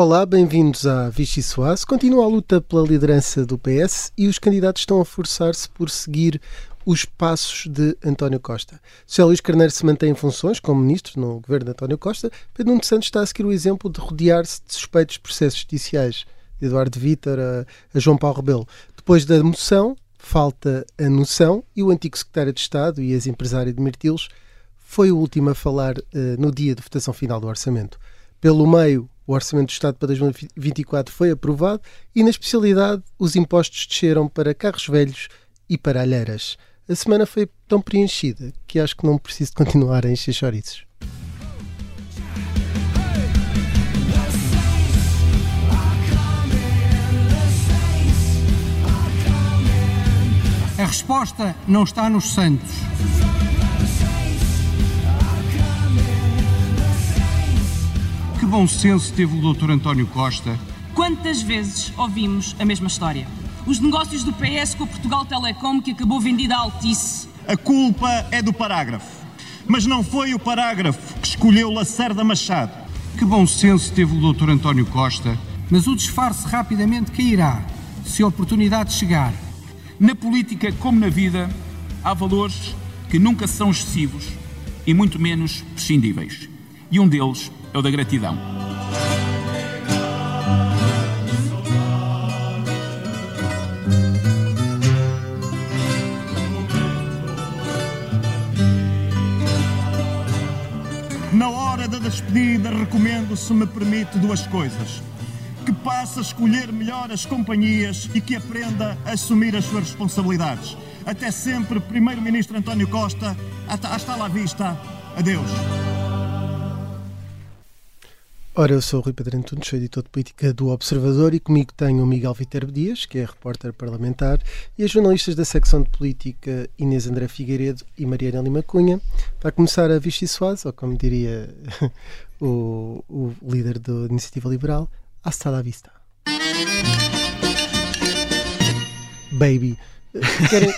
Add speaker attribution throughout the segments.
Speaker 1: Olá, bem-vindos à Vichy Soase. Continua a luta pela liderança do PS e os candidatos estão a forçar-se por seguir os passos de António Costa. Se Luís Carneiro se mantém em funções como ministro no governo de António Costa, Pedro Nuno Santos está a seguir o exemplo de rodear-se de suspeitos processos judiciais, de Eduardo Vítor a, a João Paulo Rebelo. Depois da moção, falta a noção e o antigo secretário de Estado e ex-empresário de Mirtilos foi o último a falar uh, no dia de votação final do orçamento. Pelo meio, o Orçamento do Estado para 2024 foi aprovado e, na especialidade, os impostos desceram para carros velhos e para alheiras. A semana foi tão preenchida que acho que não preciso continuar a encher chouriços.
Speaker 2: A resposta não está nos santos. Bom senso teve o Dr. António Costa.
Speaker 3: Quantas vezes ouvimos a mesma história? Os negócios do PS com a Portugal Telecom que acabou vendida à Altice.
Speaker 4: A culpa é do parágrafo. Mas não foi o parágrafo que escolheu Lacerda Machado.
Speaker 2: Que bom senso teve o Dr. António Costa. Mas o disfarce rapidamente cairá se a oportunidade chegar.
Speaker 5: Na política, como na vida, há valores que nunca são excessivos e muito menos prescindíveis. E um deles é o da gratidão.
Speaker 4: Na hora da despedida, recomendo, se me permite, duas coisas. Que passe a escolher melhor as companhias e que aprenda a assumir as suas responsabilidades. Até sempre, Primeiro-Ministro António Costa. Hasta lá vista. Adeus.
Speaker 1: Ora, eu sou o Rui Pedro Antunes, sou editor de política do Observador e comigo tenho o Miguel Viterbo Dias, que é repórter parlamentar, e as jornalistas da secção de política Inês André Figueiredo e Mariana Lima Cunha. Para começar a Vichy Soares, ou como diria o, o líder da Iniciativa Liberal, hasta la vista. Baby.
Speaker 6: Querem...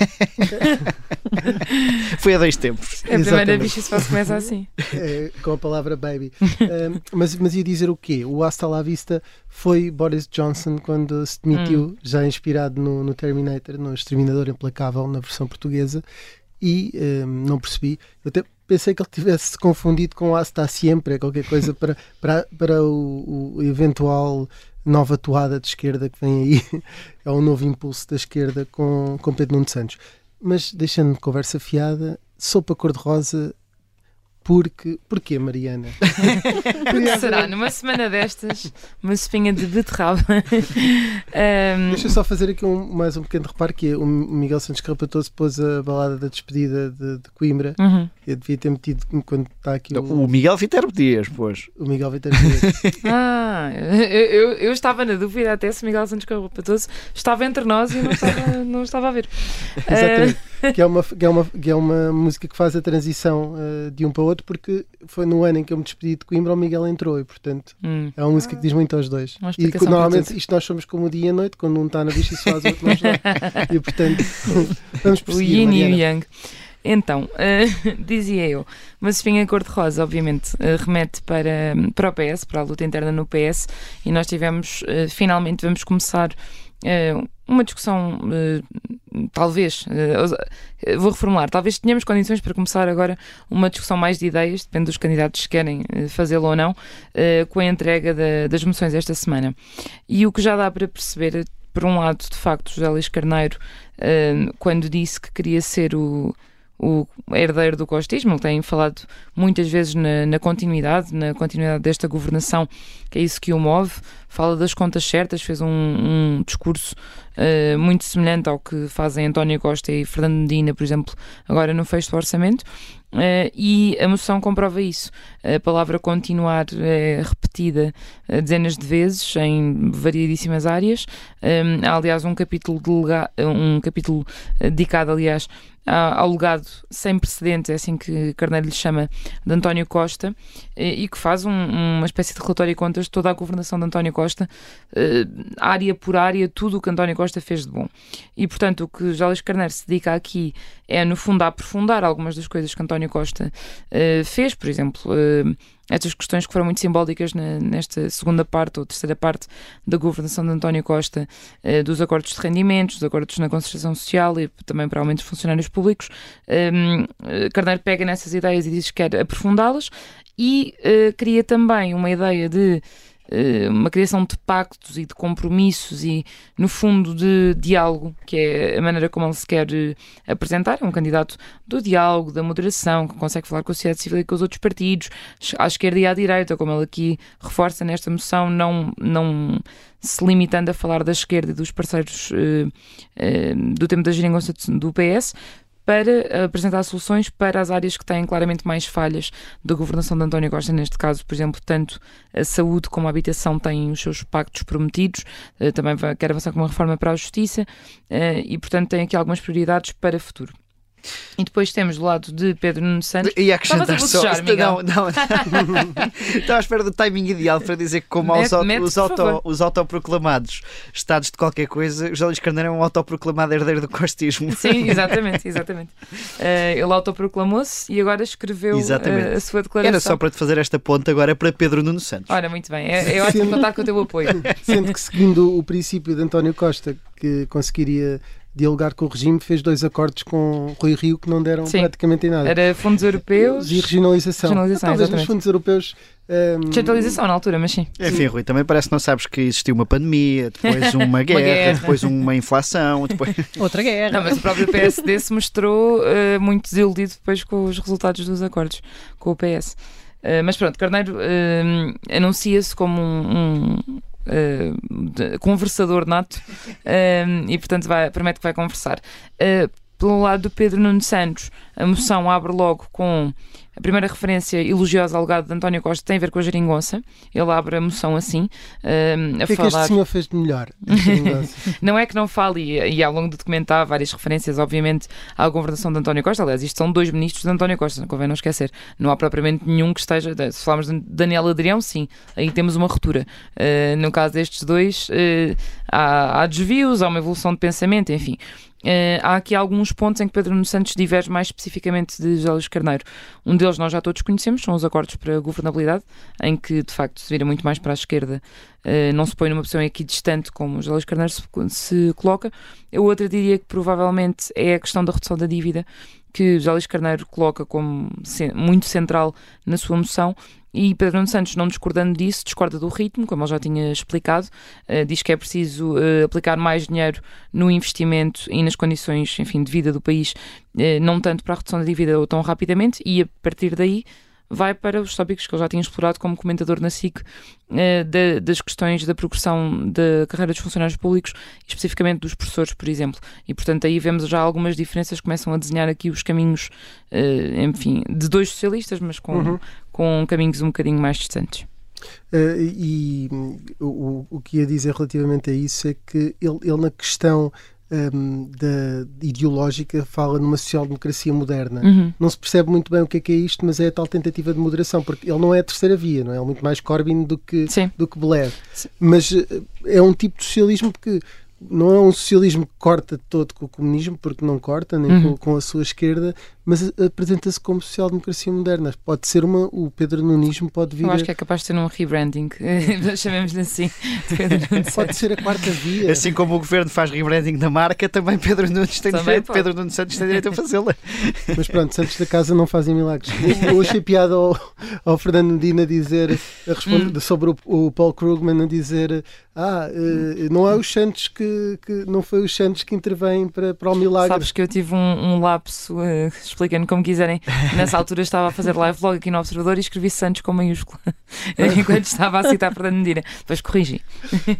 Speaker 6: Foi a dois tempos.
Speaker 7: É a primeira vez que isso começa assim.
Speaker 1: É, com a palavra baby. um, mas, mas ia dizer o quê? O Hasta la Vista foi Boris Johnson quando se demitiu, hum. já inspirado no, no, Terminator, no Exterminador Implacável, na versão portuguesa, e um, não percebi. Eu até pensei que ele tivesse se confundido com Hasta Sempre, qualquer coisa para, para, para o, o eventual nova toada de esquerda que vem aí, é um novo impulso da esquerda com, com Pedro Nuno Santos. Mas deixando-me conversa fiada, sopa cor-de-rosa porque. Porquê, Mariana?
Speaker 7: Porque será? Numa semana destas, uma espinha de beterraba. um...
Speaker 1: Deixa eu só fazer aqui um, mais um pequeno reparo: que é o Miguel Santos Carrapatoso pôs a balada da despedida de, de Coimbra. Uhum. Eu devia ter metido quando está aqui
Speaker 6: o. O Miguel Viterbo Dias, pois.
Speaker 1: O Miguel Viterbo Dias.
Speaker 7: ah, eu, eu, eu, estava na dúvida até se Miguel Santos Carrapatoso estava entre nós e não estava, não estava a ver.
Speaker 1: Exatamente. Uh... que, é uma, que, é uma, que é uma música que faz a transição uh, de um para o outro, porque foi no ano em que eu me despedi de Coimbra, o Miguel entrou e, portanto, hum. é uma música que diz muito aos dois. E normalmente isto nós somos como o dia e a noite, quando um está na bicha e se faz, o outro não está. E, portanto, vamos prosseguir.
Speaker 7: O yin e o yang. Então, uh, dizia eu, mas espinha cor-de-rosa, obviamente, uh, remete para, para o PS, para a luta interna no PS, e nós tivemos, uh, finalmente, vamos começar uma discussão, talvez, vou reformular, talvez tenhamos condições para começar agora uma discussão mais de ideias, depende dos candidatos se querem fazê-lo ou não, com a entrega da, das moções esta semana. E o que já dá para perceber, por um lado, de facto, José Luís Carneiro, quando disse que queria ser o o herdeiro do costismo, ele tem falado muitas vezes na, na, continuidade, na continuidade desta governação, que é isso que o move, fala das contas certas, fez um, um discurso uh, muito semelhante ao que fazem António Costa e Fernando Medina, por exemplo, agora no fecho do orçamento, Uh, e a moção comprova isso. A palavra continuar é repetida dezenas de vezes em variedíssimas áreas. Um, há, aliás, um capítulo, delega um capítulo dedicado, aliás, ao legado sem precedentes, é assim que Carneiro lhe chama, de António Costa, e que faz um, uma espécie de relatório de contas de toda a governação de António Costa, área por área, tudo o que António Costa fez de bom. E, portanto, o que Jálio Carneiro se dedica aqui é, no fundo, a aprofundar algumas das coisas que António Costa fez, por exemplo estas questões que foram muito simbólicas nesta segunda parte ou terceira parte da governação de António Costa, uh, dos acordos de rendimentos, dos acordos na concertação social e também para aumento de funcionários públicos. Um, Carneiro pega nessas ideias e diz que quer aprofundá-las e uh, cria também uma ideia de eh, uma criação de pactos e de compromissos e, no fundo, de diálogo, que é a maneira como ele se quer eh, apresentar. É um candidato do diálogo, da moderação, que consegue falar com a sociedade civil e com os outros partidos, à esquerda e à direita, como ele aqui reforça nesta moção, não, não se limitando a falar da esquerda e dos parceiros uh, uh, do tempo da geringonça do PS, para apresentar soluções para as áreas que têm claramente mais falhas da governação de António Costa. Neste caso, por exemplo, tanto a saúde como a habitação têm os seus pactos prometidos, eh, também quer avançar com uma reforma para a justiça eh, e, portanto, tem aqui algumas prioridades para o futuro. E depois temos do lado de Pedro Nuno Santos.
Speaker 6: E acrescentar só. Não, não. Estava à espera do timing ideal para dizer que, como aos, mete, os, auto, os autoproclamados estados de qualquer coisa, José Luís Carneiro é um autoproclamado herdeiro do costismo.
Speaker 7: Sim, exatamente, exatamente. Uh, ele autoproclamou-se e agora escreveu uh, a sua declaração.
Speaker 6: Era só para te fazer esta ponta agora para Pedro Nuno Santos.
Speaker 7: Ora, muito bem. É, é ótimo contar com o teu apoio.
Speaker 1: Sendo que, seguindo o princípio de António Costa, que conseguiria dialogar com o regime, fez dois acordos com Rui Rio que não deram Sim. praticamente em nada.
Speaker 7: Era fundos europeus
Speaker 1: e regionalização. regionalização ah, talvez nos fundos europeus.
Speaker 7: Um... Descentralização na altura, mas sim.
Speaker 6: Enfim, Rui, também parece que não sabes que existiu uma pandemia, depois uma guerra, uma guerra. depois uma inflação, depois.
Speaker 8: Outra guerra.
Speaker 7: Não, mas o próprio PSD se mostrou uh, muito desiludido depois com os resultados dos acordos com o PS. Uh, mas pronto, Carneiro uh, anuncia-se como um, conversador nato uh, e, portanto, vai, promete que vai conversar. Pelo lado do Pedro Nuno Santos, a moção abre logo com a primeira referência elogiosa ao legado de António Costa tem a ver com a geringonça. Ele abre a moção assim.
Speaker 1: A o que falar... é que este senhor fez de melhor?
Speaker 7: não é que não fale, e, e, ao longo do documento há várias referências, obviamente, à governação de António Costa. Aliás, isto são dois ministros de António Costa, não convém não esquecer. Não há propriamente nenhum que esteja. Se falarmos de Daniel Adrião, sim, aí temos uma ruptura. Uh, no caso destes dois, uh, há, há desvios, há uma evolução de pensamento, enfim. Uh, há aqui alguns pontos em que Pedro Santos diverge mais especificamente de José Luís Carneiro. Um deles nós já todos conhecemos, são os acordos para a governabilidade, em que de facto se vira muito mais para a esquerda, uh, não se põe numa posição aqui distante como José Luís Carneiro se, se coloca. A outra diria que provavelmente é a questão da redução da dívida, que José Luís Carneiro coloca como muito central na sua moção. E Pedro Nuno Santos, não discordando disso, discorda do ritmo, como ele já tinha explicado, uh, diz que é preciso uh, aplicar mais dinheiro no investimento e nas condições, enfim, de vida do país, uh, não tanto para a redução da dívida ou tão rapidamente, e a partir daí vai para os tópicos que ele já tinha explorado como comentador na SIC eh, de, das questões da progressão da carreira dos funcionários públicos, especificamente dos professores, por exemplo. E, portanto, aí vemos já algumas diferenças, começam a desenhar aqui os caminhos, eh, enfim, de dois socialistas, mas com, uhum. com caminhos um bocadinho mais distantes.
Speaker 1: Uh, e o, o que ia dizer relativamente a isso é que ele, ele na questão um, da ideológica fala numa social-democracia moderna. Uhum. Não se percebe muito bem o que é, que é isto, mas é a tal tentativa de moderação, porque ele não é a terceira via, não é? é muito mais Corbyn do que, do que Blair. Sim. Mas uh, é um tipo de socialismo que não é um socialismo que corta todo com o comunismo, porque não corta, nem uhum. com, com, a sua esquerda, mas apresenta-se como social-democracia moderna. Pode ser uma. O Pedro Nunismo pode vir.
Speaker 7: Eu acho que é capaz de ser um rebranding, chamemos-lhe assim.
Speaker 1: pode ser a quarta via.
Speaker 6: Assim como o governo faz rebranding da marca, também Pedro Nunes tem também direito, pode. Pedro Nunes Santos tem direito a fazê-la.
Speaker 1: Mas pronto, Santos da Casa não fazem milagres. Eu achei piada ao, ao Fernando Medina dizer, a responder, hum. sobre o, o, Paul Krugman, a dizer: Ah, uh, não é os Santos que, que. Não foi os Santos que intervêm para, para o milagre.
Speaker 7: Sabes que eu tive um, um lapso. Uh, expliquem como quiserem. Nessa altura estava a fazer live blog aqui no Observador e escrevi Santos com maiúscula enquanto estava a citar Fernando Medina. Depois corrigi.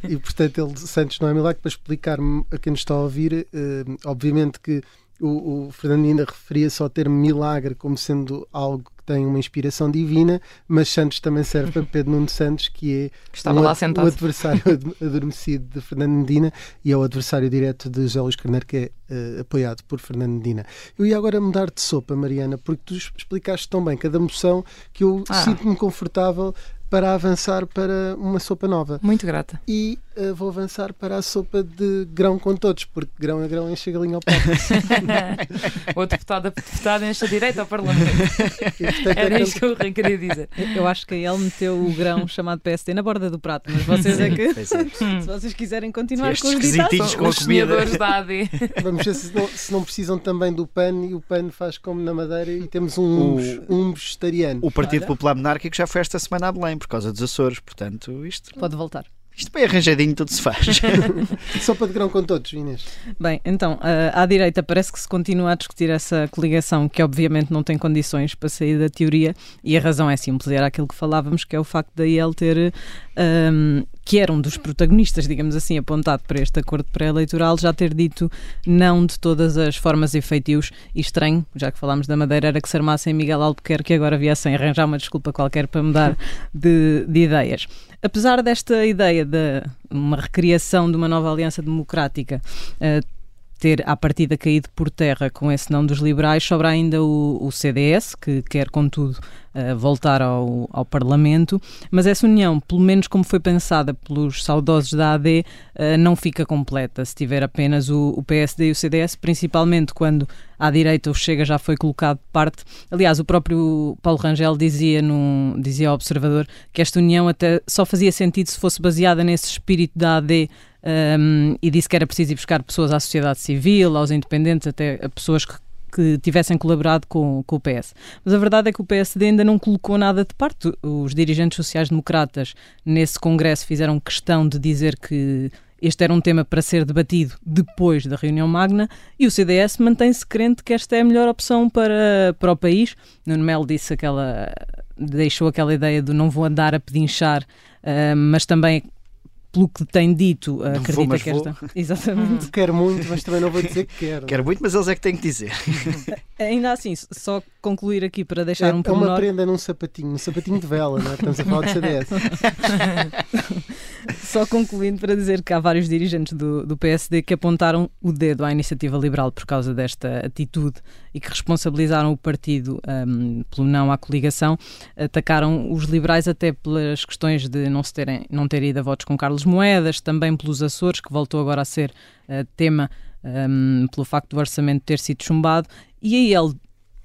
Speaker 1: E portanto, ele, Santos não é milagre para explicar a quem nos está a ouvir, uh, obviamente que o, o Fernando ainda referia-se ao termo milagre como sendo algo que tem uma inspiração divina, mas Santos também serve para Pedro Nuno Santos, que é
Speaker 7: Estava um, lá sentado.
Speaker 1: o adversário adormecido de Fernando Medina e é o adversário direto de José Luís Carneiro, que é uh, apoiado por Fernando Medina. Eu ia agora mudar de sopa, Mariana, porque tu explicaste tão bem cada moção que eu ah. sinto-me confortável para avançar para uma sopa nova.
Speaker 7: Muito grata.
Speaker 1: E uh, vou avançar para a sopa de grão com todos, porque grão a grão enche a galinha ao prato.
Speaker 7: o deputado, a deputada enche a direita ao Parlamento. Era é isto que eu queria dizer.
Speaker 8: Eu acho que ele meteu o grão chamado PSD na borda do prato, mas vocês é que, é. se vocês quiserem continuar com os ditados,
Speaker 7: com os comida. da AD.
Speaker 1: Vamos ver se não, se não, precisam também do PAN e o PAN faz como na Madeira e temos um, o, um vegetariano.
Speaker 6: O Partido Olha. Popular Monárquico já foi esta semana a Belém por causa dos Açores, portanto, isto.
Speaker 8: Pode voltar.
Speaker 6: Isto bem arranjadinho, tudo se faz.
Speaker 1: Sopa de grão com todos, Inês.
Speaker 8: Bem, então, à direita parece que se continua a discutir essa coligação que obviamente não tem condições para sair da teoria e a razão é simples, era aquilo que falávamos, que é o facto da IEL ter, um, que era um dos protagonistas, digamos assim, apontado para este acordo pré-eleitoral, já ter dito não de todas as formas e feitios e estranho, já que falámos da Madeira, era que se armassem Miguel Albuquerque agora viessem arranjar uma desculpa qualquer para mudar de, de ideias. Apesar desta ideia de uma recriação de uma nova aliança democrática uh, ter à partida caído por terra com esse não dos liberais, sobra ainda o, o CDS, que quer, contudo, uh, voltar ao, ao Parlamento, mas essa união, pelo menos como foi pensada pelos saudosos da AD, uh, não fica completa se tiver apenas o, o, PSD e o CDS, principalmente quando à direita o Chega já foi colocado de parte. Aliás, o próprio Paulo Rangel dizia, no, dizia ao Observador que esta união até só fazia sentido se fosse baseada nesse espírito da AD um, e disse que era preciso ir buscar pessoas à sociedade civil, aos independentes, até a pessoas que que tivessem colaborado com, com, o PS. Mas a verdade é que o PSD ainda não colocou nada de parte. Os dirigentes sociais-democratas nesse congresso fizeram questão de dizer que este era um tema para ser debatido depois da reunião magna e o CDS mantém-se crente que esta é a melhor opção para, para o país. Nuno Melo disse aquela, deixou aquela ideia de não vou andar a pedinchar, uh, mas também pelo que tem dito, não acredita vou, que esta.
Speaker 1: Vou. Exatamente. Quero muito, mas também não vou dizer que quero.
Speaker 6: Quero muito, mas eles é que têm que dizer.
Speaker 8: Ainda assim, só concluir aqui para deixar é, um
Speaker 1: pormenor... É uma prenda num sapatinho, um sapatinho de vela, não é? Estamos a falar de CDS.
Speaker 8: só concluindo para dizer que há vários dirigentes do, do PSD que apontaram o dedo à iniciativa liberal por causa desta atitude e que responsabilizaram o partido um, pelo não à coligação, atacaram os liberais até pelas questões de não, se terem, não ter ido a votos com Carlos Moedas, também pelos Açores, que voltou agora a ser uh, tema um, pelo facto do orçamento ter sido chumbado, e aí ele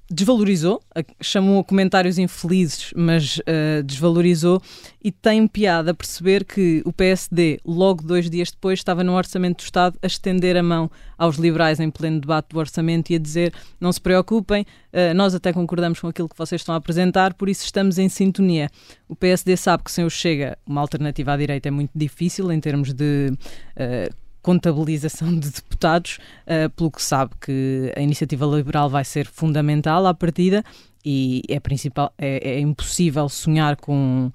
Speaker 8: desvalorizou, chamou a comentários infelizes, mas uh, desvalorizou e tem piada perceber que o PSD, logo dois dias depois, estava no Orçamento do Estado a estender a mão aos liberais em pleno debate do orçamento e a dizer não se preocupem, uh, nós até concordamos com aquilo que vocês estão a apresentar, por isso estamos em sintonia. O PSD sabe que sem o Chega uma alternativa à direita é muito difícil em termos de uh, contabilização de deputados, uh, pelo que sabe que a iniciativa liberal vai ser fundamental à partida e é, principal, é, é impossível sonhar com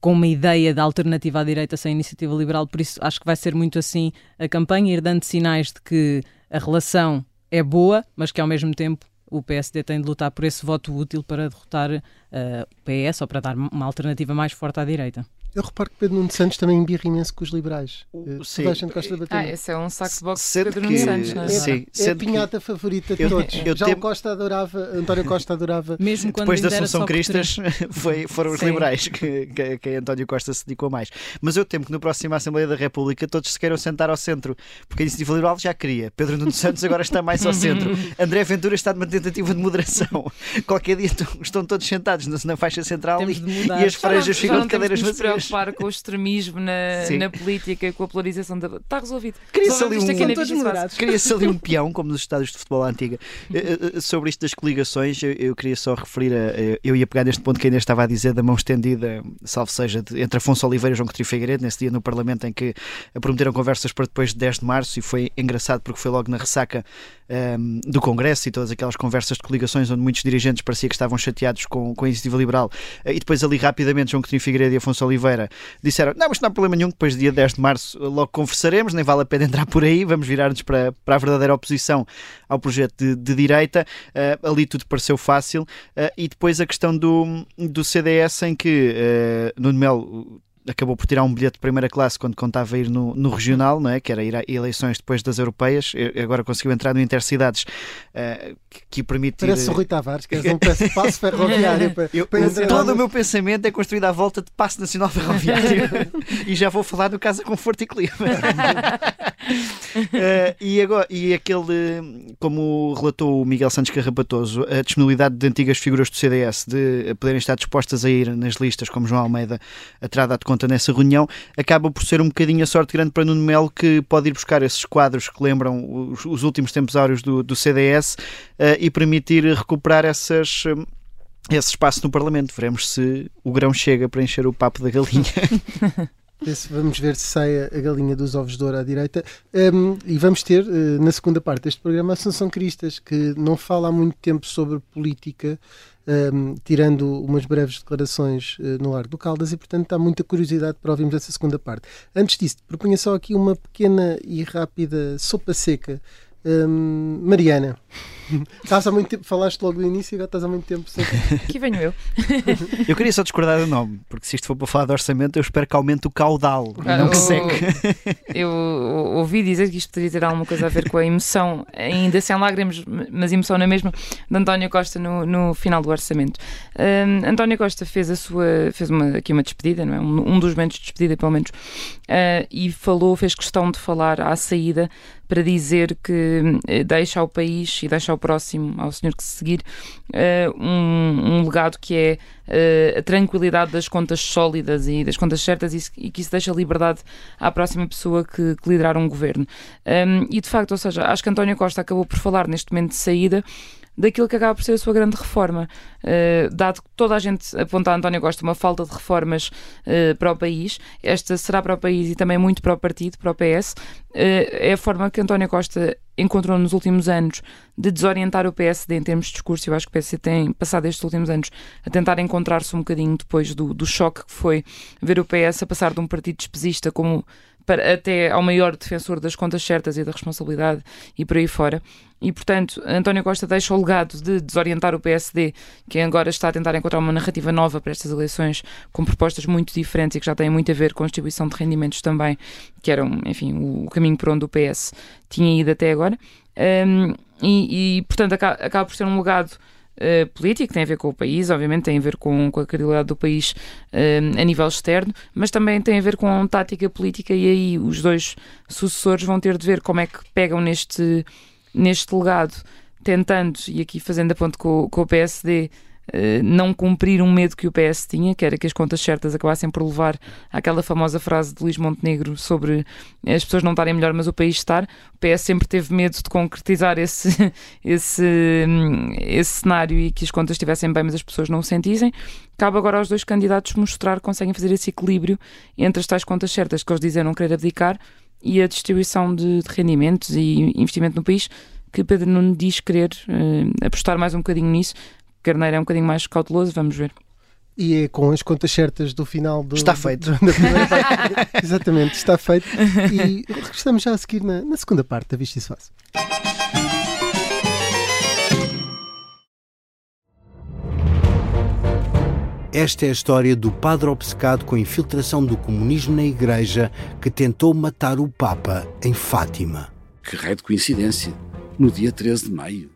Speaker 8: com uma ideia de alternativa à direita sem iniciativa liberal, por isso acho que vai ser muito assim a campanha, ir dando sinais de que a relação é boa, mas que ao mesmo tempo o PSD tem de lutar por esse voto útil para derrotar uh, o PS ou para dar uma alternativa mais forte à direita.
Speaker 1: Eu reparo que Pedro Nuno Santos também embirra imenso com os liberais. Uh, sim. Toda a gente gosta de bater.
Speaker 7: Ah, esse é um saco de boxe de Pedro Nuno Santos, não é?
Speaker 1: Sim, é, a pinhata que... favorita de eu, todos. Eu Já o Costa adorava, António Costa adorava.
Speaker 6: Mesmo quando Depois da Assunção Cristas foi, foram os sim. liberais que, que, que, António Costa se dedicou mais. Mas eu temo que no próximo Assembleia da República todos se queiram sentar ao centro, porque a Iniciativa Liberal já queria. Pedro Nuno Santos agora está mais ao centro. André Ventura está numa tentativa de moderação. Qualquer dia estão todos sentados na faixa central e, e, as franjas ficam de cadeiras vazias.
Speaker 7: Preocupar com o extremismo na, na política, com a polarização da. Está resolvido.
Speaker 6: Queria-se ali, um, queria ali um peão, como nos estádios de futebol antiga. Eh, eh, eh, sobre isto das coligações, eu, eu, queria só referir a. Eu ia pegar neste ponto que ainda estava a dizer, da mão estendida, salvo seja, de, entre Afonso Oliveira e João Coutinho Figueiredo, nesse dia no Parlamento em que prometeram conversas para depois de 10 de março e foi engraçado porque foi logo na ressaca um, ehm, do Congresso e todas aquelas conversas de coligações onde muitos dirigentes parecia que estavam chateados com, com a iniciativa liberal e depois ali rapidamente João Coutinho Figueiredo e Afonso Oliveira disseram não, mas não há problema nenhum, depois dia 10 de março logo conversaremos, nem vale a pena entrar por aí, vamos virar-nos para, para a verdadeira oposição ao projeto de, de direita, uh, ali tudo pareceu fácil. Uh, e depois a questão do, do CDS em que uh, Nuno Melo acabou por tirar um bilhete de primeira classe quando contava ir no, no regional, não é? que era ir a eleições depois das europeias, agora conseguiu entrar no Intercidades, uh, que, que permite...
Speaker 1: Parece o Rui Tavares, que és um passo ferroviário. para,
Speaker 6: eu, para todo o meu pensamento é construído à volta de passo nacional ferroviário e já vou falar do Casa Conforto e Clima. uh, e, agora, e aquele, como relatou o Miguel Santos Carrapatoso, a disponibilidade de antigas figuras do CDS de poderem estar dispostas a ir nas listas, como João Almeida terá dado conta nessa reunião, acaba por ser um bocadinho a sorte grande para Nuno Melo, que pode ir buscar esses quadros que lembram os, os últimos tempos áureos do, do CDS uh, e permitir recuperar essas. Uh, esse espaço no Parlamento. Veremos se o grão chega para encher o papo da galinha.
Speaker 1: Esse, vamos ver se sai a galinha dos ovos de ouro à direita. Um, e vamos ter, uh, na segunda parte deste programa, a Assunção Cristas, que não fala há muito tempo sobre política, um, tirando umas breves declarações uh, no Largo do Caldas, e portanto há muita curiosidade para ouvirmos essa segunda parte. Antes disso, propunha só aqui uma pequena e rápida sopa seca. Um, Mariana. Estás há muito tempo, falaste logo do início e agora estás há muito tempo.
Speaker 7: Aqui venho eu.
Speaker 6: eu queria só discordar do nome, porque se isto for para falar de orçamento, eu espero que aumente o caudal, ah, não que seque.
Speaker 7: Eu ouvi dizer que isto poderia ter alguma coisa a ver com a emoção, ainda sem lágrimas, mas emoção na mesma, de António Costa no, no final do orçamento. Um, António Costa fez a sua, fez uma, aqui uma despedida, não é? um, um dos momentos de despedida, pelo menos, uh, e falou, fez questão de falar à saída para dizer que uh, deixa ao país e deixa ao próximo, ao senhor que se seguir, uh, um, um, legado que é uh, a tranquilidade das contas sólidas e das contas certas e, que isso deixa liberdade à próxima pessoa que, que liderar um governo. E de facto, ou seja, acho que António Costa acabou por falar neste momento de saída daquilo que acaba por ser a sua grande reforma. Uh, dado que toda a gente aponta a António Costa uma falta de reformas uh, para o país, esta será para o país e também muito para o partido, para o PS, uh, eh, é a forma que António Costa encontrou nos últimos anos de desorientar o PSD em termos de discurso. Eu acho que o PSD tem passado estes últimos anos a tentar encontrar-se um bocadinho depois do, do choque que foi ver o PS a passar de um partido despesista como para, até ao maior defensor das contas certas e da responsabilidade e por aí fora. E, portanto, António Costa deixa o legado de desorientar o PSD, que agora está a tentar encontrar uma narrativa nova para estas eleições, com propostas muito diferentes e que já têm muito a ver com a distribuição de rendimentos também, que eram, enfim, o caminho por onde o PS tinha ido até agora. Um, e, e, portanto, acaba, acaba por ser um legado uh, político, tem a ver com o país, obviamente tem a ver com, com a credibilidade do país uh, a nível externo, mas também tem a ver com tática política e aí os dois sucessores vão ter de ver como é que pegam neste, neste legado, tentando, e aqui fazendo a ponto com, com o PSD, eh, não cumprir um medo que o PS tinha, que era que as contas certas acabassem por levar àquela famosa frase de Luís Montenegro sobre as pessoas não estarem melhor, mas o país estar. O PS sempre teve medo de concretizar esse, esse, esse cenário e que as contas estivessem bem, mas as pessoas não o sentissem. Cabe agora aos dois candidatos mostrar que conseguem fazer esse equilíbrio entre as tais contas certas que eles dizem não querer abdicar e a distribuição de, de rendimentos e investimento no país que Pedro Nuno diz querer uh, apostar mais um bocadinho nisso, Carneiro é um bocadinho mais cauteloso, vamos ver.
Speaker 1: E é com as contas certas do final do.
Speaker 6: Está feito.
Speaker 1: Do, Exatamente, está feito. E regressamos já a seguir na, na segunda parte da Vista e se faz.
Speaker 9: Esta é a história do padre obcecado com a infiltração do comunismo na Igreja que tentou matar o Papa em Fátima.
Speaker 10: Que raio de coincidência! No dia 13 de maio.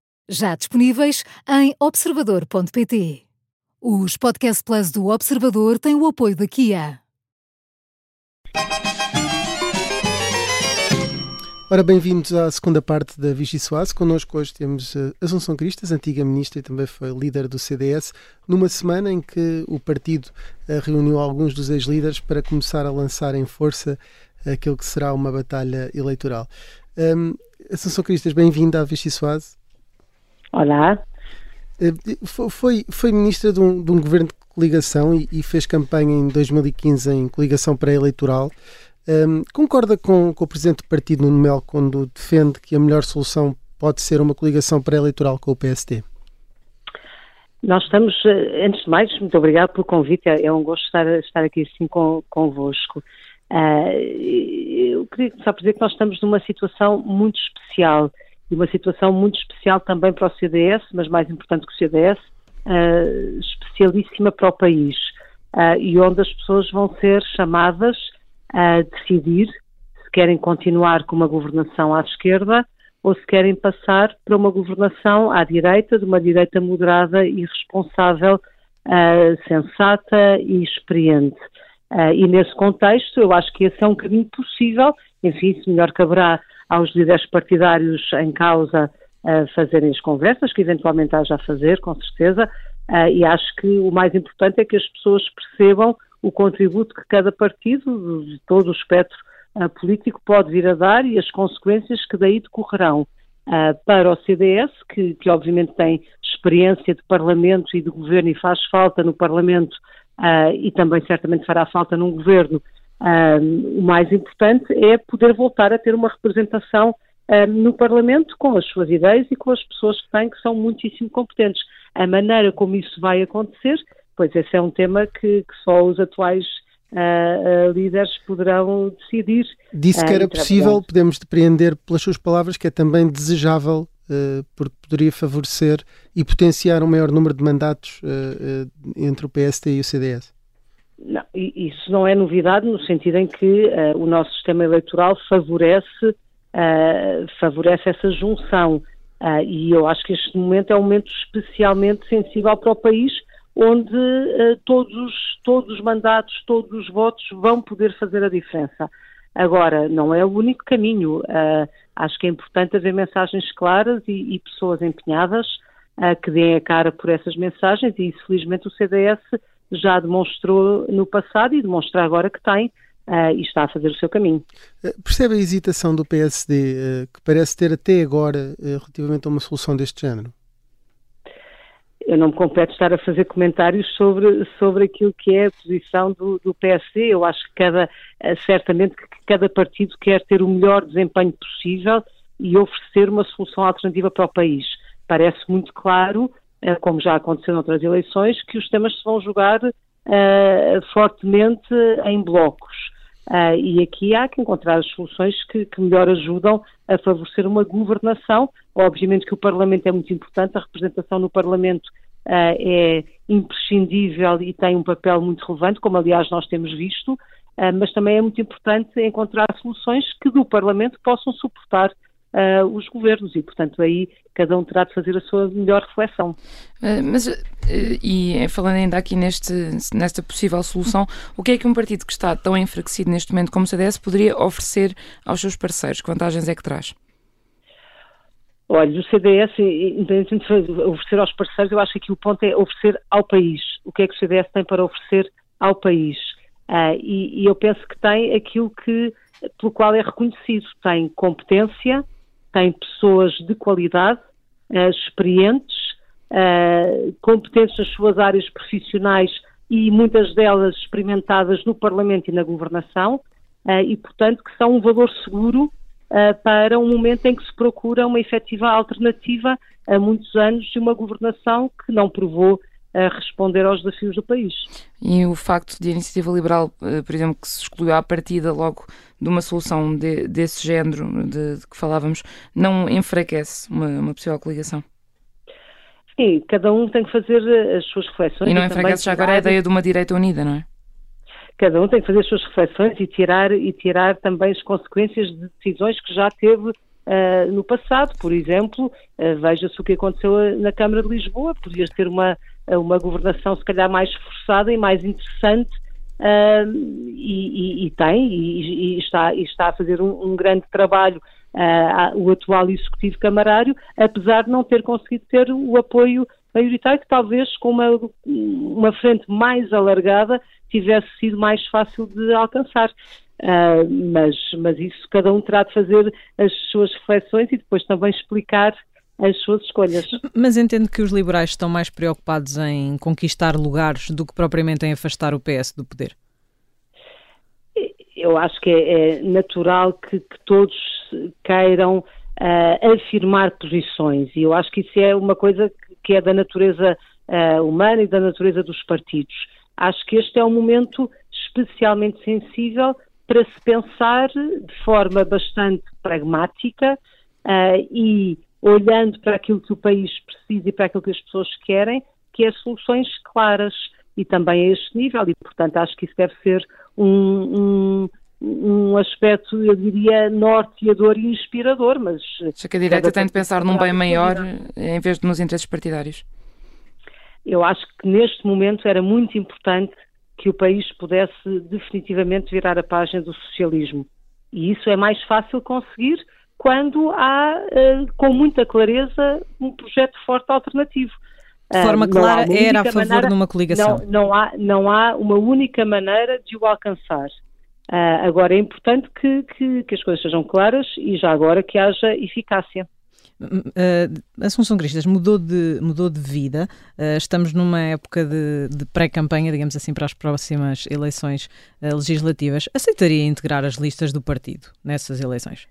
Speaker 11: já disponíveis em observador.pt. Os Podcast Plus do Observador têm o apoio da Kia.
Speaker 1: Ora, bem-vindos à segunda parte da Vichy Soase. Connosco hoje temos uh, Assunção Cristas, antiga ministra e também foi líder do CDS, numa semana em que o partido uh, reuniu alguns dos ex-líderes para começar a lançar em força aquilo que será uma batalha eleitoral. Um, Assunção Cristas, bem-vinda à Vichy Soase.
Speaker 12: Olá.
Speaker 1: Eh, foi, foi ministra de um, de um governo que coligação e, e fez campanha em 2015 em coligação pré-eleitoral. Um, concorda com, com, o presidente do partido, Nuno Melo, quando defende que a melhor solução pode ser uma coligação pré-eleitoral com o PSD?
Speaker 12: Nós estamos, eh, antes de mais, muito obrigado pelo convite, é, é um gosto estar, estar aqui assim com, convosco. Uh, eu queria só dizer que nós estamos numa situação muito especial e uma situação muito especial também para o CDS, mas mais importante que o CDS, uh, especialíssima para o país uh, e onde as pessoas vão ser chamadas a decidir se querem continuar com uma governação à esquerda ou se querem passar para uma governação à direita, de uma direita moderada e responsável, uh, sensata e experiente. E nesse contexto, eu acho que esse é um caminho possível, enfim, se melhor caberá aos líderes partidários em causa uh, fazerem as conversas, que eventualmente haja a fazer, com certeza, uh, e acho que o mais importante é que as pessoas percebam o contributo que cada partido, de todo o espectro uh, político, pode vir a dar e as consequências que daí decorrerão. para o CDS, que, que, obviamente tem experiência de Parlamento e de Governo e faz falta no Parlamento e também certamente fará falta num Governo, o mais importante é poder voltar a ter uma representação no Parlamento com as suas ideias e com as pessoas que têm, que são muitíssimo competentes. A maneira como isso vai acontecer, pois esse é um tema que, que só os atuais uh, uh, líderes poderão decidir.
Speaker 1: Disse que era possível, podemos depreender pelas suas palavras, que é também desejável porque poderia favorecer e potenciar um maior número de mandatos entre o PSD e o CDS.
Speaker 12: Não, isso não é novidade no sentido em que uh, o nosso sistema eleitoral favorece, uh, favorece essa junção. Uh, e eu acho que este momento é um momento especialmente sensível para o país, onde todos, todos os mandatos, todos os votos vão poder fazer a diferença. Agora, não é o único caminho. acho que é importante haver mensagens claras e, e pessoas empenhadas que deem a cara por essas mensagens, e isso, felizmente, o CDS já demonstrou no passado e demonstra agora que tem uh, e está a fazer o seu caminho.
Speaker 1: Eh, percebe a hesitação do PSD, uh, eh, que parece ter até agora uh, relativamente a uma solução deste género?
Speaker 12: Eu não me compete estar a fazer comentários sobre, sobre aquilo que é a posição do, do PSD. Eu acho que cada, certamente que cada partido quer ter o melhor desempenho possível e oferecer uma solução alternativa para o país. Parece muito claro como já aconteceu noutras eleições, que os temas se vão jogar uh, fortemente em blocos. Uh, e aqui há que encontrar as soluções que, que, melhor ajudam a favorecer uma governação. Obviamente que o Parlamento é muito importante, a representação no Parlamento uh, é imprescindível e tem um papel muito relevante, como aliás nós temos visto, mas também é muito importante encontrar soluções que do Parlamento possam suportar uh, os governos e, portanto, aí cada um terá de fazer a sua melhor reflexão.
Speaker 7: Uh, mas, uh, e falando ainda aqui neste, nesta possível solução, o que é que um partido que está tão enfraquecido neste momento como o CDS poderia oferecer aos seus parceiros? Que vantagens é que traz?
Speaker 12: Olha, o CDS, independentemente de oferecer aos parceiros, eu acho que aqui o ponto é oferecer ao país. O que é que o CDS tem para oferecer ao país? Uh, e, e, eu penso que tem aquilo que, pelo qual é reconhecido. Tem competência, tem pessoas de qualidade, uh, experientes, uh, competentes nas suas áreas profissionais e muitas delas experimentadas no Parlamento e na governação, uh, e, portanto, que são um valor seguro para um momento em que se procura uma efetiva alternativa a muitos anos de uma governação que não provou a responder aos desafios do país.
Speaker 7: E o facto de a iniciativa liberal, eh, por exemplo, que se excluiu à partida logo de uma solução de, desse género de, de, que falávamos, não enfraquece uma, uma possível coligação?
Speaker 12: Sim, cada um tem que fazer eh, as suas reflexões.
Speaker 7: E não enfraquece já agora a ideia de uma direita unida, não é?
Speaker 12: Cada um tem que fazer as suas reflexões e tirar, e tirar também as consequências de decisões que já teve Uh, no passado, por exemplo, uh, veja-se o que aconteceu na Câmara de Lisboa, podia ser uma, uma governação se calhar mais forçada e mais interessante uh, e, e, e, tem e, e, está, está a fazer um, um grande trabalho uh, o atual executivo camarário, apesar de não ter conseguido ter o apoio maioritário que talvez com uma, uma frente mais alargada tivesse sido mais fácil de alcançar. Uh, mas, mas isso cada um terá de fazer as suas reflexões e depois também explicar as suas escolhas.
Speaker 8: Mas entendo que os liberais estão mais preocupados em conquistar lugares do que propriamente em afastar o PS do poder?
Speaker 12: Eu acho que é, é natural que, que, todos queiram uh, afirmar posições e eu acho que isso é uma coisa que é da natureza uh, humana e da natureza dos partidos. Acho que este é um momento especialmente sensível para se pensar de forma bastante pragmática uh, e olhando para aquilo que o país precisa e para aquilo que as pessoas querem, que é soluções claras e também a este nível e, portanto, acho que isso deve ser um, um, um aspecto, eu diria, norteador e inspirador, mas...
Speaker 7: Acho que a direita tem de pensar num bem maior em vez de nos interesses partidários.
Speaker 12: Eu acho que neste momento era muito importante que o país pudesse definitivamente virar a página do socialismo. E isso é mais fácil conseguir quando há, uh, com muita clareza, um projeto forte alternativo.
Speaker 8: De forma uh, clara, era a favor maneira, de uma coligação.
Speaker 12: Não, não, há, não há uma única maneira de o alcançar. Uh, agora é importante que, que, que, as coisas sejam claras e já agora que haja eficácia.
Speaker 8: Uh, Assunção Cristas mudou de, mudou de vida. Uh, estamos numa época de, de pré-campanha, digamos assim, para as próximas eleições legislativas. Aceitaria integrar as listas do partido nessas eleições?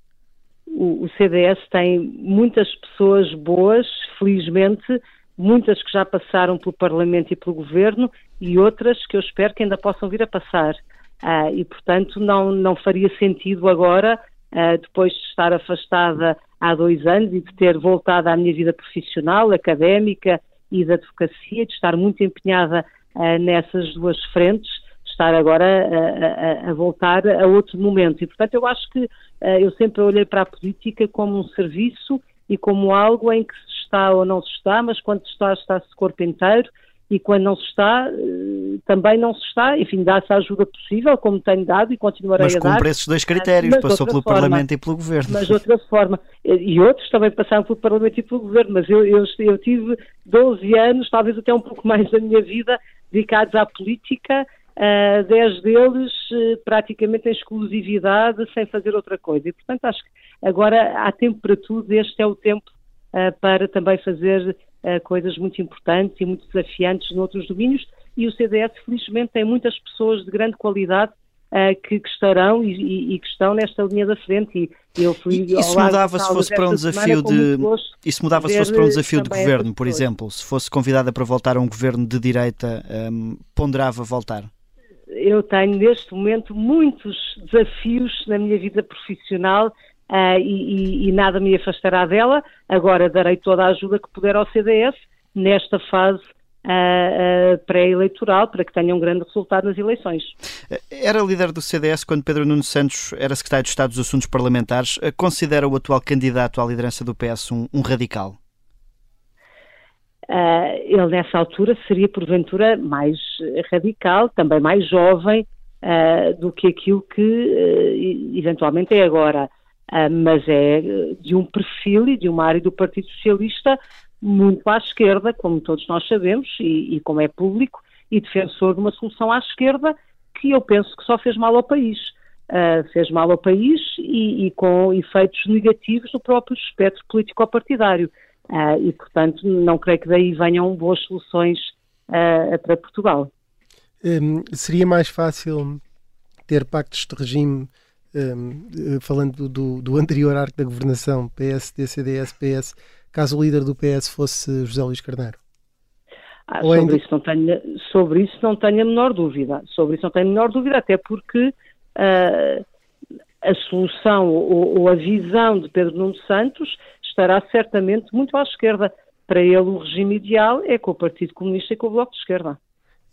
Speaker 12: O, CDS tem muitas pessoas boas, felizmente, muitas que já passaram pelo Parlamento e pelo Governo e outras que eu espero que ainda possam vir a passar. Uh, e, portanto, não, não faria sentido agora, uh, depois de estar afastada há dois anos e de ter voltado à minha vida profissional, académica e da advocacia, de estar muito empenhada uh, nessas duas frentes, estar agora a, a, a, voltar a outro momento. E, portanto, eu acho que uh, eu sempre olhei para a política como um serviço e como algo em que se está ou não se está, mas quando se está, está-se corpo inteiro e quando não se está, uh, também não se está. Enfim, dá-se a ajuda possível, como tenho dado e continuarei
Speaker 6: mas
Speaker 12: a dar.
Speaker 6: Mas cumpre esses dois critérios, passou pelo
Speaker 12: forma,
Speaker 6: Parlamento e pelo Governo.
Speaker 12: Mas de outra forma. E outros também passaram pelo Parlamento e pelo Governo, mas eu, eu, eu tive 12 anos, talvez até um pouco mais da minha vida, dedicados à política uh, 10 deles uh, praticamente em exclusividade, sem fazer outra coisa. E, portanto, acho que agora há tempo para tudo, este é o tempo uh, para também fazer uh, coisas muito importantes e muito desafiantes noutros domínios. E o CDS, felizmente, tem muitas pessoas de grande qualidade que, que, estarão e, e, e, que estão nesta linha da frente.
Speaker 6: E eu fui isso mudava se fosse para um desafio de isso mudava se fosse para um desafio de governo, por exemplo, se fosse convidada para voltar a um governo de direita, um, ponderava voltar
Speaker 12: eu tenho neste momento muitos desafios na minha vida profissional uh, e, e, e, nada me afastará dela. Agora darei toda a ajuda que puder ao CDS nesta fase uh, pré-eleitoral para que tenha um grande resultado nas eleições.
Speaker 6: Era líder do CDS quando Pedro Nuno Santos era secretário de Estado dos Assuntos Parlamentares. Considera o atual candidato à liderança do PS um, um radical?
Speaker 12: Uh, ele nessa altura seria porventura mais radical, também mais jovem uh, do que aquilo que uh, eventualmente é agora, mas é de um perfil e de uma área do Partido Socialista muito à esquerda, como todos nós sabemos e, e como é público, e defensor de uma solução à esquerda que eu penso que só fez mal ao país. fez mal ao país e, e com efeitos negativos no próprio espectro político-partidário. Uh, e, portanto, não creio que daí venham boas soluções uh, para Portugal.
Speaker 1: Um, seria mais fácil ter pactos de regime, um, falando do, do, anterior arco da governação, PSD, CDS, PS, caso o líder do PS fosse José Luís Carneiro?
Speaker 12: Ah, sobre, ainda... isso não tenho, sobre isso não tenho a menor dúvida. Sobre isso não tenho a menor dúvida, até porque uh, a solução ou, ou, a visão de Pedro Nuno Santos estará certamente muito à esquerda. Para ele, o regime ideal é com o Partido Comunista e com o Bloco de Esquerda.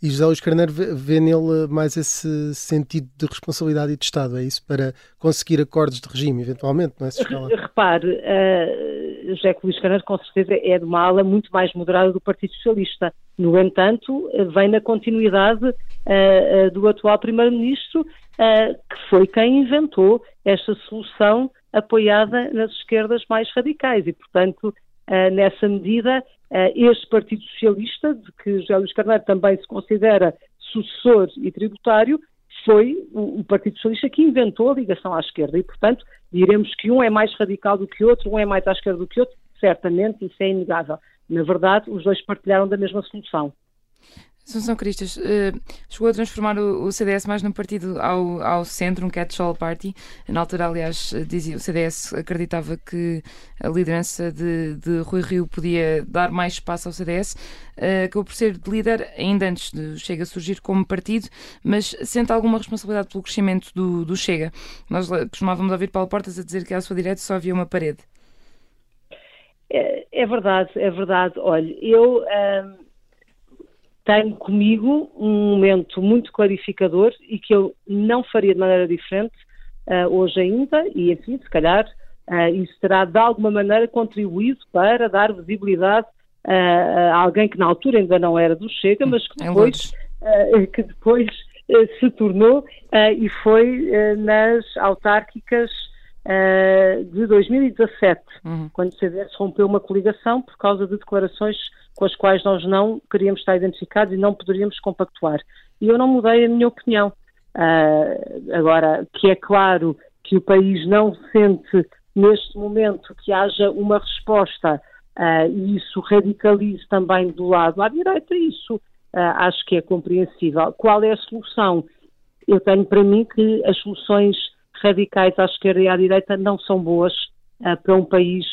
Speaker 1: E José Luís Carneiro vê, vê nele mais esse sentido de responsabilidade e de Estado, é isso? Para conseguir acordos de regime, eventualmente, não é?
Speaker 12: Repare, uh, José Luís Carneiro com certeza é de uma ala muito mais moderada do Partido Socialista. No entanto, vem na continuidade uh, uh, do atual Primeiro-Ministro, que foi quem inventou esta solução apoiada nas esquerdas mais radicais e, portanto, uh, nessa medida, uh, este Partido Socialista, de que José Luís Carneiro também se considera sucessor e tributário, foi o Partido Socialista que inventou a ligação à esquerda e, portanto, diremos que um é mais radical do que o outro, um é mais à esquerda do que o outro, certamente, isso é inegável. Na verdade, os dois partilharam da mesma solução.
Speaker 7: Assunção Cristas, uh, chegou a transformar o, o, CDS mais num partido ao, ao centro, um catch-all party. Na altura, aliás, dizia, o CDS acreditava que a liderança de, de Rui Rio podia dar mais espaço ao CDS. Uh, acabou por ser líder ainda antes de Chega surgir como partido, mas sente alguma responsabilidade pelo crescimento do, do Chega. Nós costumávamos ouvir Paulo Portas a dizer que à sua direita só havia uma parede.
Speaker 12: É, é verdade, é verdade. Olha, eu. Ehm, tenho comigo um momento muito clarificador e que eu não faria de maneira diferente uh, hoje ainda, e enfim, se calhar uh, isso terá de alguma maneira contribuído para dar visibilidade uh, a alguém que na altura ainda não era do Chega, mas que depois, que depois se tornou e foi nas autárquicas de 2017, uhum. quando o CDS rompeu uma coligação por causa de declarações com as quais nós não queríamos estar identificados e não poderíamos compactuar. E eu não mudei a minha opinião. Uh, agora, que é claro que o país não sente neste momento que haja uma resposta uh, e isso radicalize também do lado à direita, isso uh, acho que é compreensível. Qual é a solução? Eu tenho para mim que as soluções radicais à esquerda e à direita não são boas para um país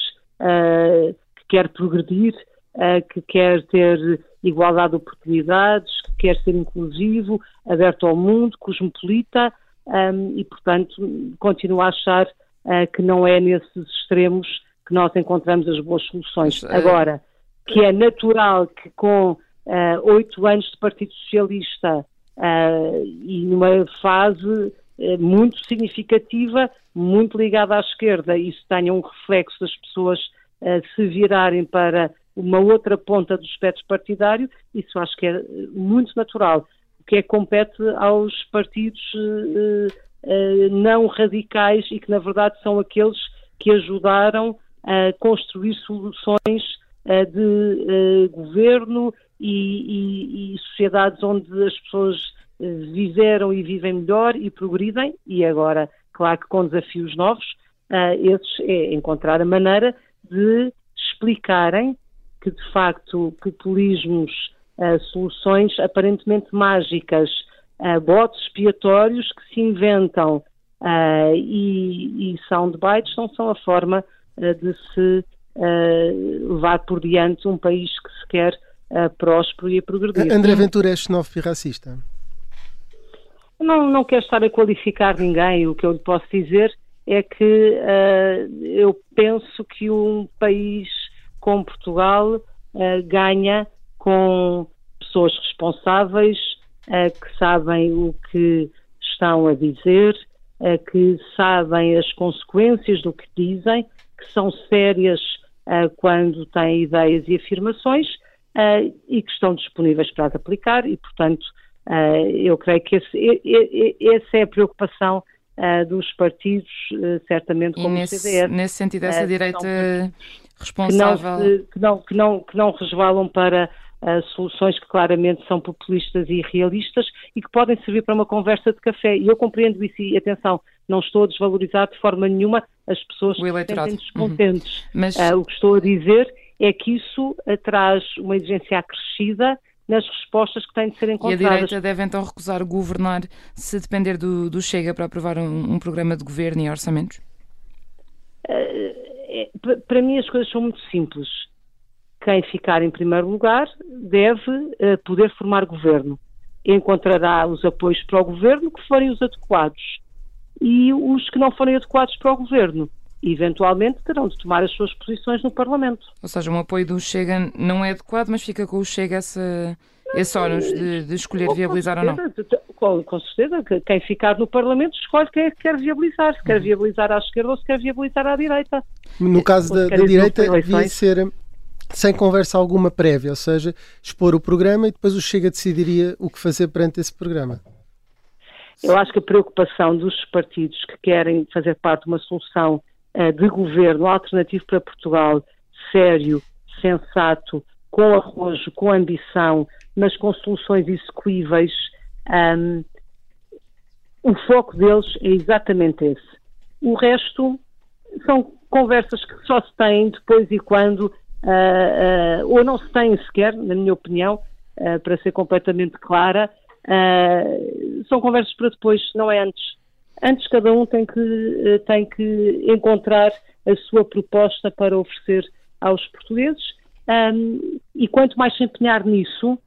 Speaker 12: que quer progredir, uh, que quer ter igualdade de oportunidades, que quer ser inclusivo, aberto ao mundo, cosmopolita um, e, portanto, continuo a achar uh, que não é nesses extremos que nós encontramos as boas soluções. Mas, Agora, que é natural que com oito anos de Partido Socialista e numa fase muito significativa, muito ligada à esquerda, isso tenha um reflexo das pessoas se virarem para uma outra ponta do espectro partidário, isso acho que é muito natural. O que é que compete aos partidos não radicais e que, na verdade, são aqueles que ajudaram a construir soluções de governo e, e, e, sociedades onde as pessoas viveram e vivem melhor e progridem, e agora, claro que com desafios novos, esses é encontrar a maneira de explicarem que, de facto, populismos, uh, soluções aparentemente mágicas, uh, botes expiatórios que se inventam e, e soundbites não são a forma de se levar por diante um país que se quer próspero e progredir.
Speaker 1: André Ventura é xenófobo e racista?
Speaker 12: Não, não quero estar a qualificar ninguém. O que eu lhe posso dizer é que eu penso que um país como Portugal uh, ganha com pessoas responsáveis uh, que sabem o que estão a dizer, uh, que sabem as consequências do que dizem, que são sérias quando têm ideias e afirmações e que estão disponíveis para as aplicar e, portanto, eu creio que esse, essa é a preocupação dos partidos, certamente como
Speaker 7: nesse,
Speaker 12: o CDS.
Speaker 7: Nesse sentido, essa direita responsável.
Speaker 12: Que não, que não, que não, resvalam para uh, soluções que claramente são populistas e realistas e que podem servir para uma conversa de café. E eu compreendo isso e, atenção, não estou a desvalorizar de forma nenhuma as pessoas que se sentem descontentes. Uhum. Mas... Uh, o que estou a dizer é que isso uh, traz uma exigência acrescida nas respostas que têm de ser encontradas.
Speaker 7: E a direita deve então recusar governar se depender do, do Chega para aprovar um, um programa de governo e orçamentos?
Speaker 12: Uh, para mim as coisas são muito simples. Quem ficar em primeiro lugar deve uh, poder formar governo. Encontrará os apoios para o governo que forem os adequados. E os que não forem adequados para o governo, eventualmente terão de tomar as suas posições no Parlamento.
Speaker 7: Ou seja, um apoio do Chega não é adequado, mas fica com o Chega essa, esse ónus de, de escolher viabilizar ou não?
Speaker 12: Com, com, certeza, quem ficar no Parlamento escolhe quem é que quer viabilizar, se quer viabilizar à esquerda ou se quer viabilizar à direita.
Speaker 1: No caso da, da direita, devia ser sem conversa alguma prévia, ou seja, expor o programa e depois o Chega decidiria o que fazer perante esse programa.
Speaker 12: Eu acho que a preocupação dos partidos que querem fazer parte de uma solução de governo alternativo para Portugal, sério, sensato, com arrojo, com ambição, mas com soluções execuíveis, um, o foco deles é exatamente esse. O resto são conversas que só se têm depois e quando, uh, uh, ou não se têm sequer, na minha opinião, uh, para ser completamente clara, são conversas para depois, não é antes. Antes cada um tem que, tem que encontrar a sua proposta para oferecer aos portugueses um, e quanto mais se empenhar nisso,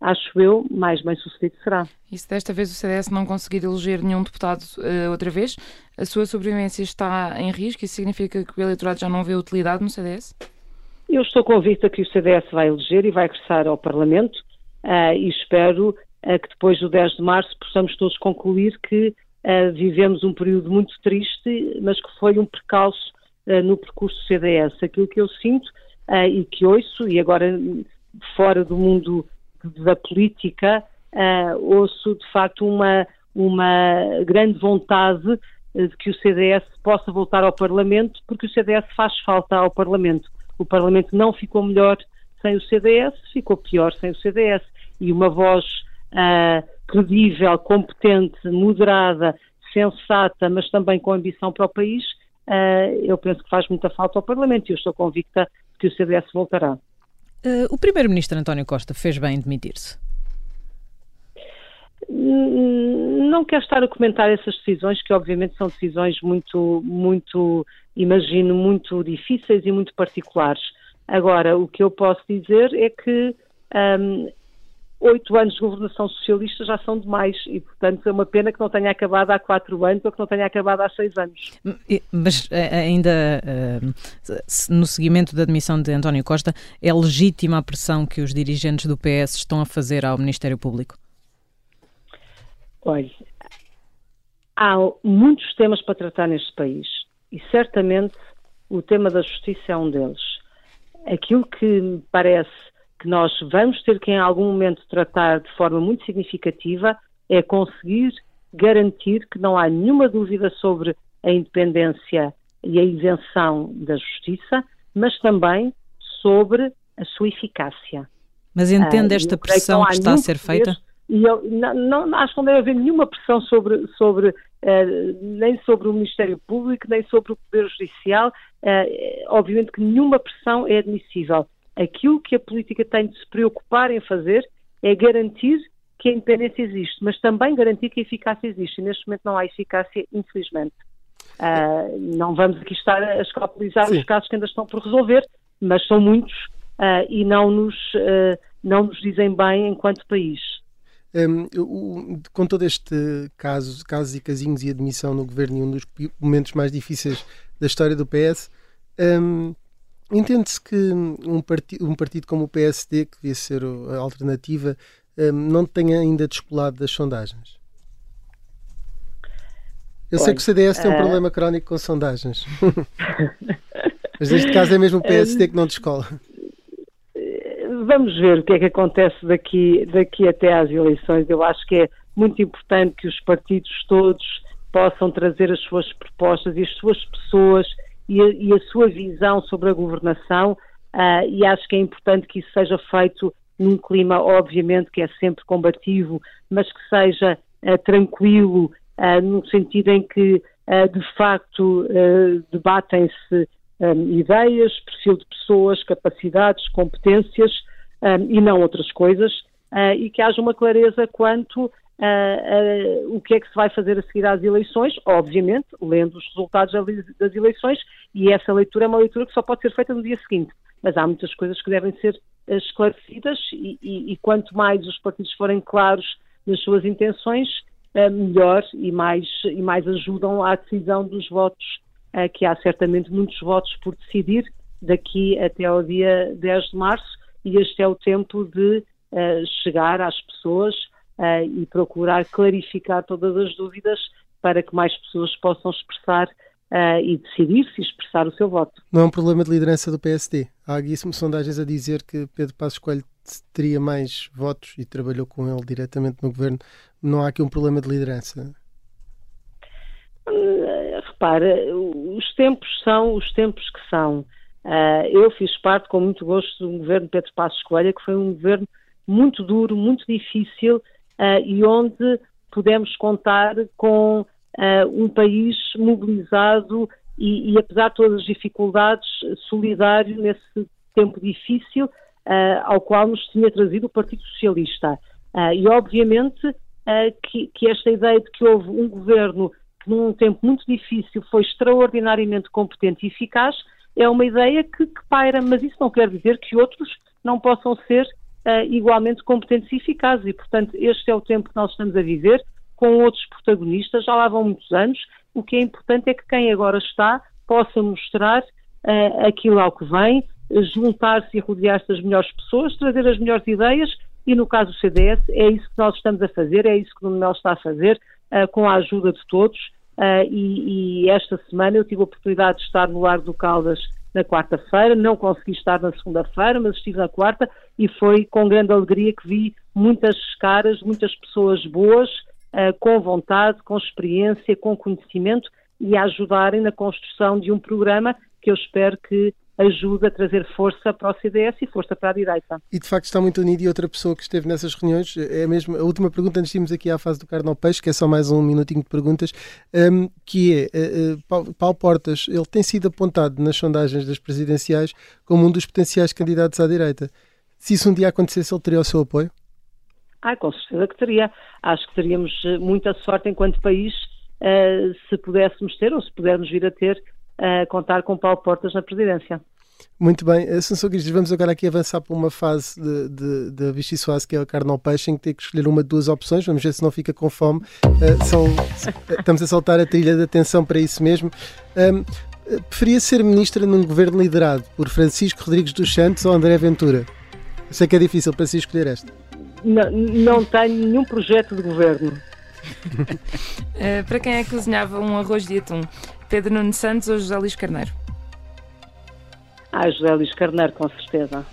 Speaker 12: acho eu, mais bem sucedido será.
Speaker 7: E se desta vez o CDS não conseguir eleger nenhum deputado uh, outra vez, a sua sobrevivência está em risco? Isso significa que o eleitorado já não vê utilidade no CDS?
Speaker 12: Eu estou convicta que o CDS vai eleger e vai regressar ao Parlamento uh, e espero que depois do 10 de março possamos todos concluir que vivemos um período muito triste, mas que foi um percalço no percurso do CDS. Aquilo que eu sinto e que ouço, e agora fora do mundo da política, ouço de facto uma, uma grande vontade de que o CDS possa voltar ao Parlamento, porque o CDS faz falta ao Parlamento. O Parlamento não ficou melhor sem o CDS, ficou pior sem o CDS. E uma voz uh, credível, competente, moderada, sensata, mas também com ambição para o país, uh, eu penso que faz muita falta ao Parlamento e eu estou convicta que o CDS voltará.
Speaker 8: Uh, o primeiro-ministro António Costa fez bem em demitir-se?
Speaker 12: Não quero estar a comentar essas decisões, que obviamente são decisões muito, muito, imagino, muito difíceis e muito particulares. Agora, o que eu posso dizer é que um, oito anos de governação socialista já são demais e, portanto, é uma pena que não tenha acabado há quatro anos ou que não tenha acabado há seis anos.
Speaker 8: Mas eh, ainda eh, no seguimento da admissão de António Costa, é legítima a pressão que os dirigentes do PS estão a fazer ao Ministério Público?
Speaker 12: Olha, há muitos temas para tratar neste país e certamente o tema da justiça é um deles. Aquilo que me parece que nós vamos ter que em algum momento tratar de forma muito significativa é conseguir garantir que não há nenhuma dúvida sobre a independência e a isenção da justiça, mas também sobre a sua eficácia.
Speaker 8: Mas entende ah, esta pressão que, que está a ser feita?
Speaker 12: E eu não, não, acho que não deve haver nenhuma pressão sobre, sobre uh, nem sobre o Ministério Público, nem sobre o Poder Judicial. Uh, obviamente que nenhuma pressão é admissível aquilo que a política tem de se preocupar em fazer é garantir que a independência existe, mas também garantir que a eficácia existe. E neste momento não há eficácia, infelizmente. Uh, não vamos aqui estar a escapulizar os casos que ainda estão por resolver, mas são muitos uh, e não nos, uh, não nos dizem bem enquanto país.
Speaker 1: Um, o, com todo este caso, casos e casinhos e admissão no governo e um dos momentos mais difíceis da história do PS, um, Entende-se que um, parti um partido como o PSD, que devia ser a alternativa, um, não tenha ainda descolado das sondagens? Eu sei que o CDS tem um uh... problema crónico com sondagens. Mas neste caso é mesmo o PSD que não descola.
Speaker 12: Vamos ver o que é que acontece daqui, daqui até às eleições. Eu acho que é muito importante que os partidos todos possam trazer as suas propostas e as suas pessoas e a, e a sua visão sobre a governação, uh, e acho que é importante que isso seja feito num clima, obviamente, que é sempre combativo, mas que seja uh, tranquilo, uh, no sentido em que, de facto, debatem-se um, ideias, perfil de pessoas, capacidades, competências um, e não outras coisas, e que haja uma clareza quanto Uh, uh, o que é que se vai fazer a seguir às eleições, obviamente, lendo os resultados das eleições, e essa leitura é uma leitura que só pode ser feita no dia seguinte. Mas há muitas coisas que devem ser uh, esclarecidas, e, e, e, quanto mais os partidos forem claros nas suas intenções, melhor e mais, e mais ajudam à decisão dos votos, que há certamente muitos votos por decidir daqui até ao dia 10 de março, e este é o tempo de chegar às pessoas uh, e procurar clarificar todas as dúvidas para que mais pessoas possam expressar uh, e decidir-se e expressar o seu voto.
Speaker 1: Não é um problema de liderança do PSD. Há aqui sondagens a dizer que Pedro Passos Coelho teria mais votos e trabalhou com ele diretamente no governo. Não há aqui um problema de liderança?
Speaker 12: Uh, repara, os tempos são os tempos que são. Uh, eu fiz parte com muito gosto do governo Pedro Passos Coelho, que foi um governo muito duro, muito difícil, e onde podemos contar com uh, um país mobilizado e, e, apesar de todas as dificuldades, solidário nesse tempo difícil uh, ao qual nos tinha trazido o Partido Socialista. E, obviamente, que, que, esta ideia de que houve um governo que, num tempo muito difícil, foi extraordinariamente competente e eficaz, é uma ideia que, que paira, mas isso não quer dizer que outros não possam ser igualmente competentes e eficazes. E, portanto, este é o tempo que nós estamos a viver, com outros protagonistas, já lá vão muitos anos. O que é importante é que quem agora está possa mostrar aquilo ao que vem, juntar-se e rodear-se das melhores pessoas, trazer as melhores ideias. E no caso do CDS é isso que nós estamos a fazer, é isso que o Nuno está a fazer, uh, com a ajuda de todos. Uh, e, e, esta semana eu tive a oportunidade de estar no Largo do Caldas na quarta-feira, não consegui estar na segunda-feira, mas estive na quarta e foi com grande alegria que vi muitas caras, muitas pessoas boas, uh, com vontade, com experiência, com conhecimento e a ajudarem na construção de um programa que eu espero que ajuda a trazer força para o CDS e força para a direita.
Speaker 1: E de facto está muito unido e outra pessoa que esteve nessas reuniões, é mesmo a última pergunta antes de irmos aqui à fase do Carnal Peixe, que é só mais um minutinho de perguntas, um, que é, uh, Paulo Portas, ele tem sido apontado nas sondagens das presidenciais como um dos potenciais candidatos à direita. Se isso um dia acontecesse, ele teria o seu apoio?
Speaker 12: Ah, com certeza que teria. Acho que teríamos eh, muita sorte enquanto país uh, se pudéssemos ter ou se pudermos vir a ter uh, contar com Paulo Portas na presidência.
Speaker 1: Muito bem, Assunção Cristas, vamos agora aqui avançar para uma fase de Vichy Soase, que é o carne ao peixe, em que tem que escolher uma de duas opções, vamos ver se não fica com fome. Uh, são, estamos a saltar a trilha de atenção para isso mesmo. Um, preferia ser ministra num governo liderado por Francisco Rodrigues dos Santos ou André Ventura? Sei que é difícil para si escolher esta.
Speaker 12: Não, não tenho nenhum projeto de governo.
Speaker 7: uh, para quem é que cozinhava um arroz de atum? Pedro Nuno Santos ou José Luís Carneiro?
Speaker 12: Ah, José Luís Carneiro, com certeza.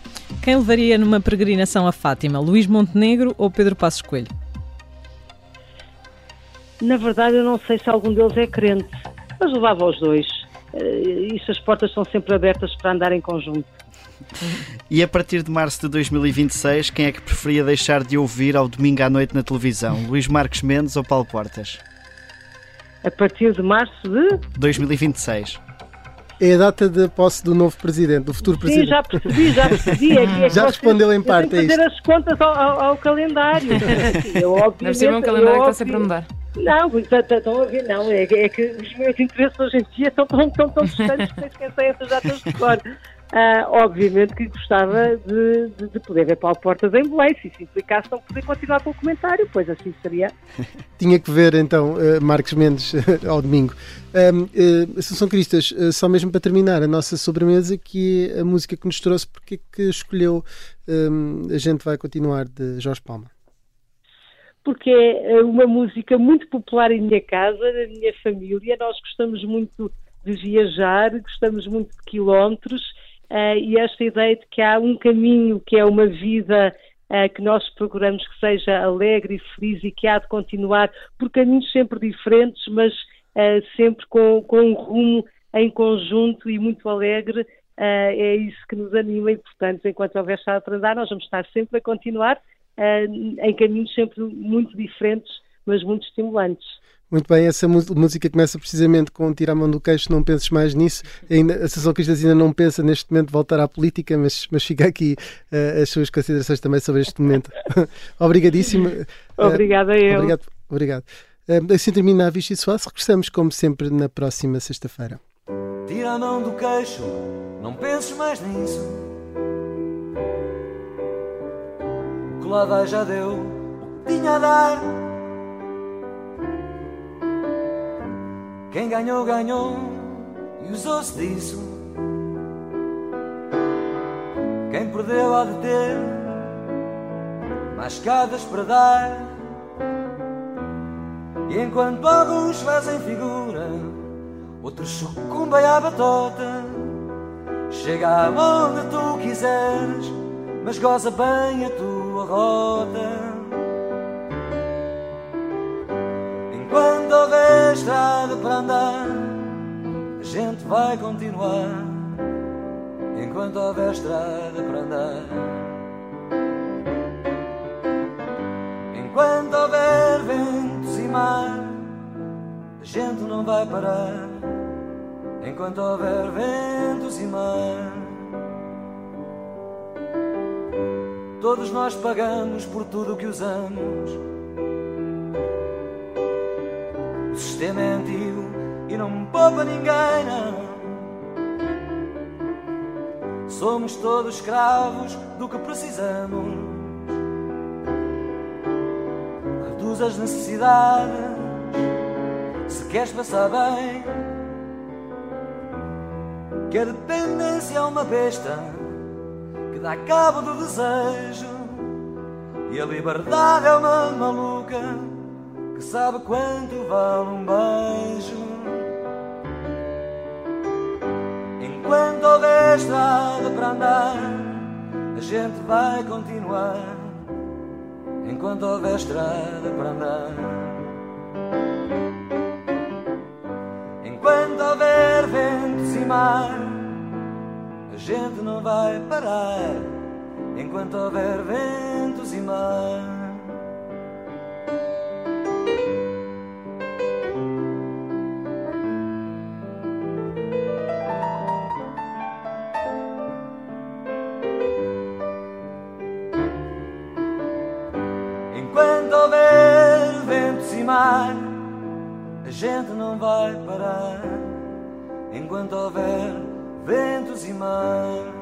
Speaker 8: Quem levaria numa peregrinação a Fátima, Luís Montenegro ou Pedro Passos Coelho?
Speaker 12: Na verdade, eu não sei se algum deles é crente, mas levava os dois. Uh, isso as portas são sempre abertas para andar em conjunto.
Speaker 6: E a partir de março de 2026, quem é que preferia deixar de ouvir ao domingo à noite na televisão? Luís Marques Mendes ou Paulo Portas?
Speaker 12: a partir de março de
Speaker 6: 2026.
Speaker 1: É a data da posse do novo presidente, do futuro presidente.
Speaker 12: Sim, já percebi, já percebi. É,
Speaker 1: é já respondeu em parte,
Speaker 12: é fazer as contas ao, ao, ao calendário.
Speaker 7: Eu, obviamente, Deve um calendário que está sempre a mudar.
Speaker 12: Não, estão a ver, não. É, é, que os meus interesses hoje em dia estão tão, tão, tão distantes que esquecem essas datas de cor. Uh, obviamente que gostava de, de, de, poder ver Paulo Portas em Belém, se isso implicasse não poder continuar com o comentário, pois assim seria.
Speaker 1: Tinha que ver então uh, Marcos Mendes ao domingo. Um, uh, Assunção Cristas, uh, só mesmo para terminar a nossa sobremesa, que é a música que nos trouxe, porque é que escolheu um, A Gente Vai Continuar, de Jorge Palma?
Speaker 12: Porque é uma música muito popular em minha casa, na minha família, nós gostamos muito de viajar, gostamos muito de quilómetros uh, e esta ideia de que há um caminho que é uma vida uh, que nós procuramos que seja alegre e feliz e que há de continuar por caminhos sempre diferentes, mas uh, sempre com, com um rumo em conjunto e muito alegre. é isso que nos anima e, portanto, enquanto houver estado para andar, nós vamos estar sempre a continuar em caminhos sempre muito diferentes, mas muito estimulantes.
Speaker 1: Muito bem, essa música começa precisamente com Tira a mão do queixo, não penses mais nisso. Ainda, a Associação Cristas ainda não pensa neste momento voltar à política, mas, mas fica aqui uh, as suas considerações também sobre este momento. Obrigadíssimo.
Speaker 12: Obrigada, uh, eu.
Speaker 1: Obrigado. obrigado. Uh, assim termina a Vichy Soares. Regressamos, como sempre, na próxima sexta-feira. Tira a mão do queixo, não penses mais nisso. O que lá vai já deu o que tinha a dar. Quem ganhou, ganhou e usou-se disso. Quem perdeu há de ter mais escadas para dar. E enquanto alguns fazem figura, outros sucumbem à batota. Chega aonde tu quiseres, mas goza bem a tua rota. Quando houver estrada para andar, a gente vai continuar. Enquanto houver estrada para andar. Enquanto houver ventos e mar, a gente não vai parar.
Speaker 13: enquanto houver ventos e mar. Todos nós pagamos por tudo o que usamos. O sistema é antigo e não poupa ninguém, não. Somos todos escravos do que precisamos. Reduz as necessidades se queres passar bem. Que a dependência é uma besta que dá cabo do desejo. E a liberdade é uma maluca que sabe quanto vale um beijo. Enquanto houver estrada para andar, a gente vai continuar. Enquanto houver estrada para andar. Enquanto houver ventos e mar, a gente não vai parar. Enquanto houver ventos e mar. Gente não vai parar enquanto houver ventos e mar.